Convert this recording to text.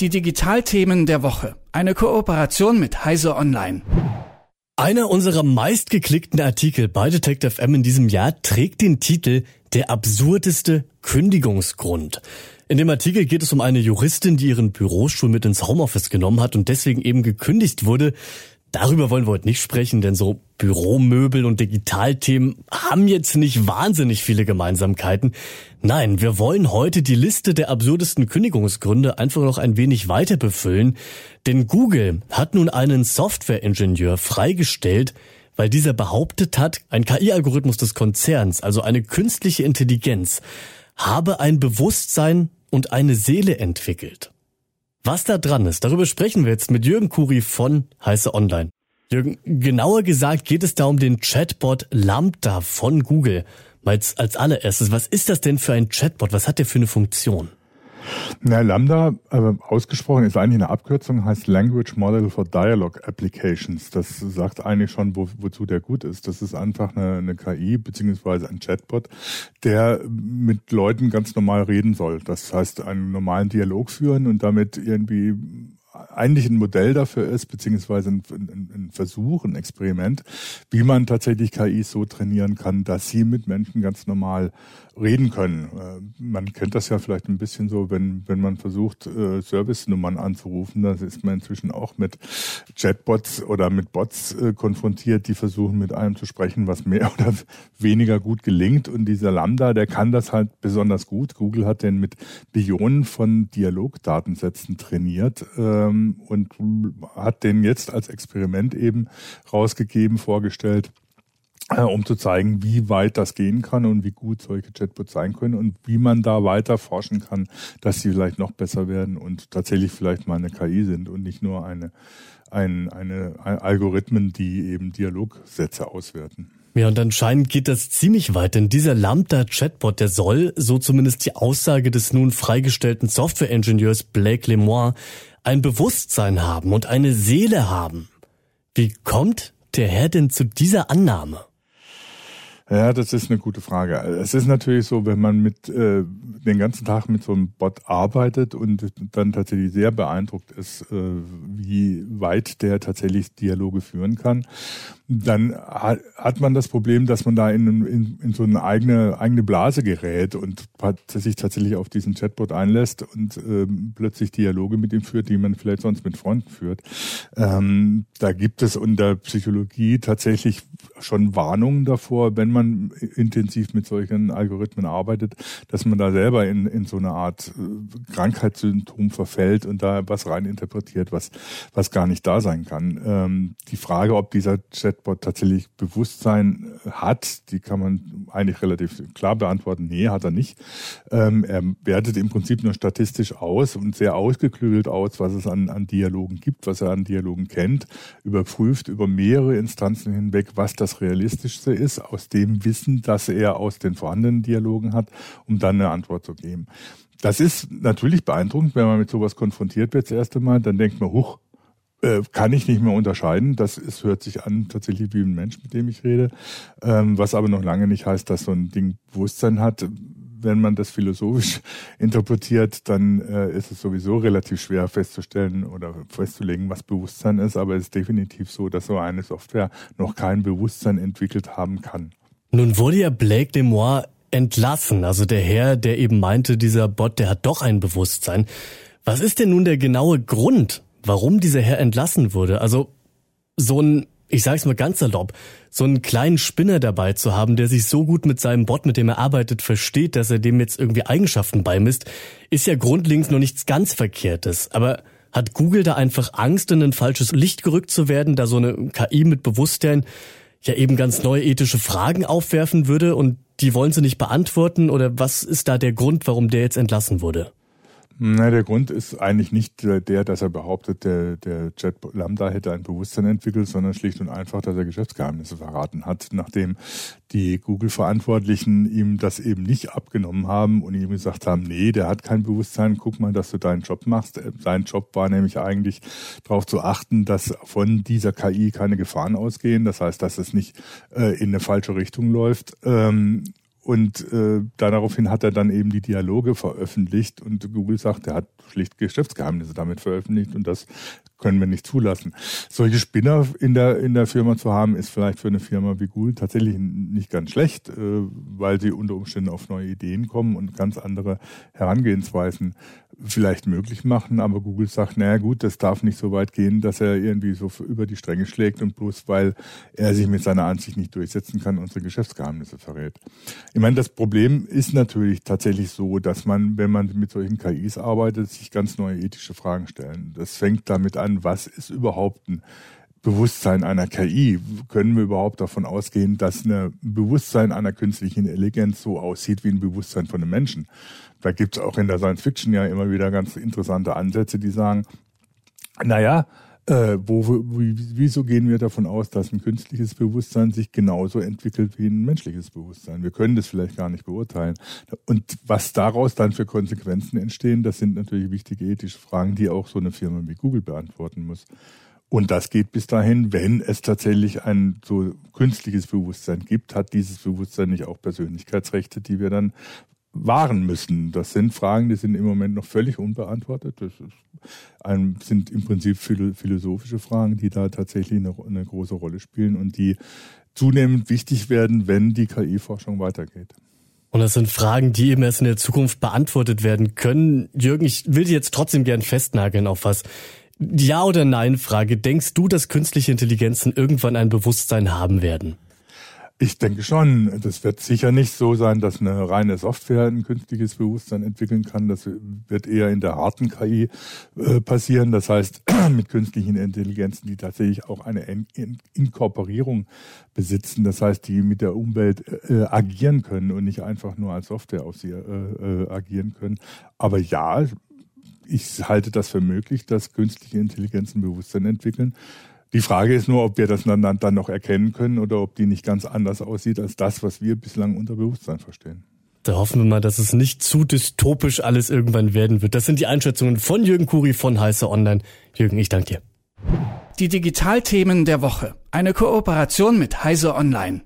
Die Digitalthemen der Woche. Eine Kooperation mit Heise Online. Einer unserer meistgeklickten Artikel bei Detective M in diesem Jahr trägt den Titel Der absurdeste Kündigungsgrund. In dem Artikel geht es um eine Juristin, die ihren Bürostuhl mit ins Homeoffice genommen hat und deswegen eben gekündigt wurde. Darüber wollen wir heute nicht sprechen, denn so Büromöbel und Digitalthemen haben jetzt nicht wahnsinnig viele Gemeinsamkeiten. Nein, wir wollen heute die Liste der absurdesten Kündigungsgründe einfach noch ein wenig weiter befüllen, denn Google hat nun einen Softwareingenieur freigestellt, weil dieser behauptet hat, ein KI-Algorithmus des Konzerns, also eine künstliche Intelligenz, habe ein Bewusstsein und eine Seele entwickelt. Was da dran ist, darüber sprechen wir jetzt mit Jürgen Kuri von Heiße Online. Jürgen, genauer gesagt geht es da um den Chatbot Lambda von Google. Als, als allererstes, was ist das denn für ein Chatbot? Was hat der für eine Funktion? Na, Lambda, äh, ausgesprochen, ist eigentlich eine Abkürzung, heißt Language Model for Dialogue Applications. Das sagt eigentlich schon, wo, wozu der gut ist. Das ist einfach eine, eine KI beziehungsweise ein Chatbot, der mit Leuten ganz normal reden soll. Das heißt, einen normalen Dialog führen und damit irgendwie eigentlich ein Modell dafür ist, beziehungsweise ein, ein, ein, Versuch, ein Experiment, wie man tatsächlich KIs so trainieren kann, dass sie mit Menschen ganz normal reden können. Äh, man kennt das ja vielleicht ein bisschen so, wenn, wenn man versucht, äh, Service-Nummern anzurufen, da ist man inzwischen auch mit Chatbots oder mit Bots äh, konfrontiert, die versuchen mit einem zu sprechen, was mehr oder weniger gut gelingt. Und dieser Lambda, der kann das halt besonders gut. Google hat den mit Billionen von Dialogdatensätzen trainiert ähm, und hat den jetzt als Experiment eben rausgegeben, vorgestellt äh, um zu zeigen, wie weit das gehen kann und wie gut solche Chatbots sein können und wie man da weiter forschen kann, dass sie vielleicht noch besser werden und tatsächlich vielleicht mal eine KI sind und nicht nur eine, ein, eine, Algorithmen, die eben Dialogsätze auswerten. Ja, und anscheinend geht das ziemlich weit, denn dieser Lambda-Chatbot, der soll, so zumindest die Aussage des nun freigestellten Software-Ingenieurs Blake Lemoine, ein Bewusstsein haben und eine Seele haben. Wie kommt der Herr denn zu dieser Annahme? Ja, das ist eine gute Frage. Es ist natürlich so, wenn man mit äh, den ganzen Tag mit so einem Bot arbeitet und dann tatsächlich sehr beeindruckt ist, äh, wie weit der tatsächlich Dialoge führen kann, dann hat man das Problem, dass man da in, in, in so eine eigene, eigene Blase gerät und sich tatsächlich auf diesen Chatbot einlässt und ähm, plötzlich Dialoge mit ihm führt, die man vielleicht sonst mit Freunden führt. Ähm, da gibt es unter Psychologie tatsächlich schon Warnungen davor, wenn man intensiv mit solchen Algorithmen arbeitet, dass man da selber in, in so eine Art äh, Krankheitssymptom verfällt und da was reininterpretiert, was, was gar nicht da sein kann. Ähm, die Frage, ob dieser Chatbot tatsächlich Bewusstsein hat, die kann man eigentlich relativ klar beantworten. Nee, hat er nicht. Ähm, er wertet im Prinzip nur statistisch aus und sehr ausgeklügelt aus, was es an, an Dialogen gibt, was er an Dialogen kennt, überprüft über mehrere Instanzen hinweg, was das das Realistischste ist, aus dem Wissen, das er aus den vorhandenen Dialogen hat, um dann eine Antwort zu geben. Das ist natürlich beeindruckend, wenn man mit sowas konfrontiert wird das erste Mal, dann denkt man, huch, äh, kann ich nicht mehr unterscheiden. Das ist, hört sich an tatsächlich wie ein Mensch, mit dem ich rede. Ähm, was aber noch lange nicht heißt, dass so ein Ding Bewusstsein hat wenn man das philosophisch interpretiert, dann äh, ist es sowieso relativ schwer festzustellen oder festzulegen, was Bewusstsein ist. Aber es ist definitiv so, dass so eine Software noch kein Bewusstsein entwickelt haben kann. Nun wurde ja Blake Lemoire entlassen. Also der Herr, der eben meinte, dieser Bot, der hat doch ein Bewusstsein. Was ist denn nun der genaue Grund, warum dieser Herr entlassen wurde? Also so ein ich sag's mal ganz salopp, so einen kleinen Spinner dabei zu haben, der sich so gut mit seinem Bot, mit dem er arbeitet, versteht, dass er dem jetzt irgendwie Eigenschaften beimisst, ist ja grundlegend noch nichts ganz Verkehrtes. Aber hat Google da einfach Angst, in ein falsches Licht gerückt zu werden, da so eine KI mit Bewusstsein ja eben ganz neue ethische Fragen aufwerfen würde und die wollen sie nicht beantworten? Oder was ist da der Grund, warum der jetzt entlassen wurde? Na, der Grund ist eigentlich nicht der, dass er behauptet, der, der Jet Lambda hätte ein Bewusstsein entwickelt, sondern schlicht und einfach, dass er Geschäftsgeheimnisse verraten hat, nachdem die Google-Verantwortlichen ihm das eben nicht abgenommen haben und ihm gesagt haben, nee, der hat kein Bewusstsein, guck mal, dass du deinen Job machst. Sein Job war nämlich eigentlich darauf zu achten, dass von dieser KI keine Gefahren ausgehen, das heißt, dass es nicht äh, in eine falsche Richtung läuft. Ähm, Und äh, daraufhin hat er dann eben die Dialoge veröffentlicht und Google sagt, er hat schlicht Geschäftsgeheimnisse damit veröffentlicht und das können wir nicht zulassen. Solche Spinner in der, in der Firma zu haben, ist vielleicht für eine Firma wie Google tatsächlich nicht ganz schlecht, äh, weil sie unter Umständen auf neue Ideen kommen und ganz andere Herangehensweisen vielleicht möglich machen. Aber Google sagt, naja gut, das darf nicht so weit gehen, dass er irgendwie so über die Stränge schlägt und bloß weil er sich mit seiner Ansicht nicht durchsetzen kann, unsere Geschäftsgeheimnisse verrät. Ich meine, das Problem ist natürlich tatsächlich so, dass man, wenn man mit solchen KIs arbeitet, sich ganz neue ethische Fragen stellen. Das fängt damit an, was ist überhaupt ein Bewusstsein einer KI? Können wir überhaupt davon ausgehen, dass ein Bewusstsein einer künstlichen Intelligenz so aussieht wie ein Bewusstsein von einem Menschen? Da gibt es auch in der Science Fiction ja immer wieder ganz interessante Ansätze, die sagen, naja, äh, wo, wie, wieso gehen wir davon aus, dass ein künstliches Bewusstsein sich genauso entwickelt wie ein menschliches Bewusstsein? Wir können das vielleicht gar nicht beurteilen. Und was daraus dann für Konsequenzen entstehen, das sind natürlich wichtige ethische Fragen, die auch so eine Firma wie Google beantworten muss. Und das geht bis dahin, wenn es tatsächlich ein so künstliches Bewusstsein gibt, hat dieses Bewusstsein nicht auch Persönlichkeitsrechte, die wir dann wahren müssen. Das sind Fragen, die sind im Moment noch völlig unbeantwortet. Das ein, sind im Prinzip philosophische Fragen, die da tatsächlich eine, eine große Rolle spielen und die zunehmend wichtig werden, wenn die KI-Forschung weitergeht. Und das sind Fragen, die eben erst in der Zukunft beantwortet werden können. Jürgen, ich will Sie jetzt trotzdem gern festnageln auf was. Ja oder nein Frage. Denkst du, dass künstliche Intelligenzen irgendwann ein Bewusstsein haben werden? Ich denke schon. Das wird sicher nicht so sein, dass eine reine Software ein künstliches Bewusstsein entwickeln kann. Das wird eher in der harten KI äh, passieren. Das heißt, mit künstlichen Intelligenzen, die tatsächlich auch eine In In Inkorporierung besitzen. Das heißt, die mit der Umwelt äh, agieren können und nicht einfach nur als Software auf sie äh, äh agieren können. Aber ja, ich halte das für möglich, dass künstliche Intelligenzen Bewusstsein entwickeln. Die Frage ist nur, ob wir das dann, dann noch erkennen können oder ob die nicht ganz anders aussieht als das, was wir bislang unter Bewusstsein verstehen. Da hoffen wir mal, dass es nicht zu dystopisch alles irgendwann werden wird. Das sind die Einschätzungen von Jürgen Kuri von Heiße Online. Jürgen, ich danke dir. Die Digitalthemen der Woche. Eine Kooperation mit Heise Online.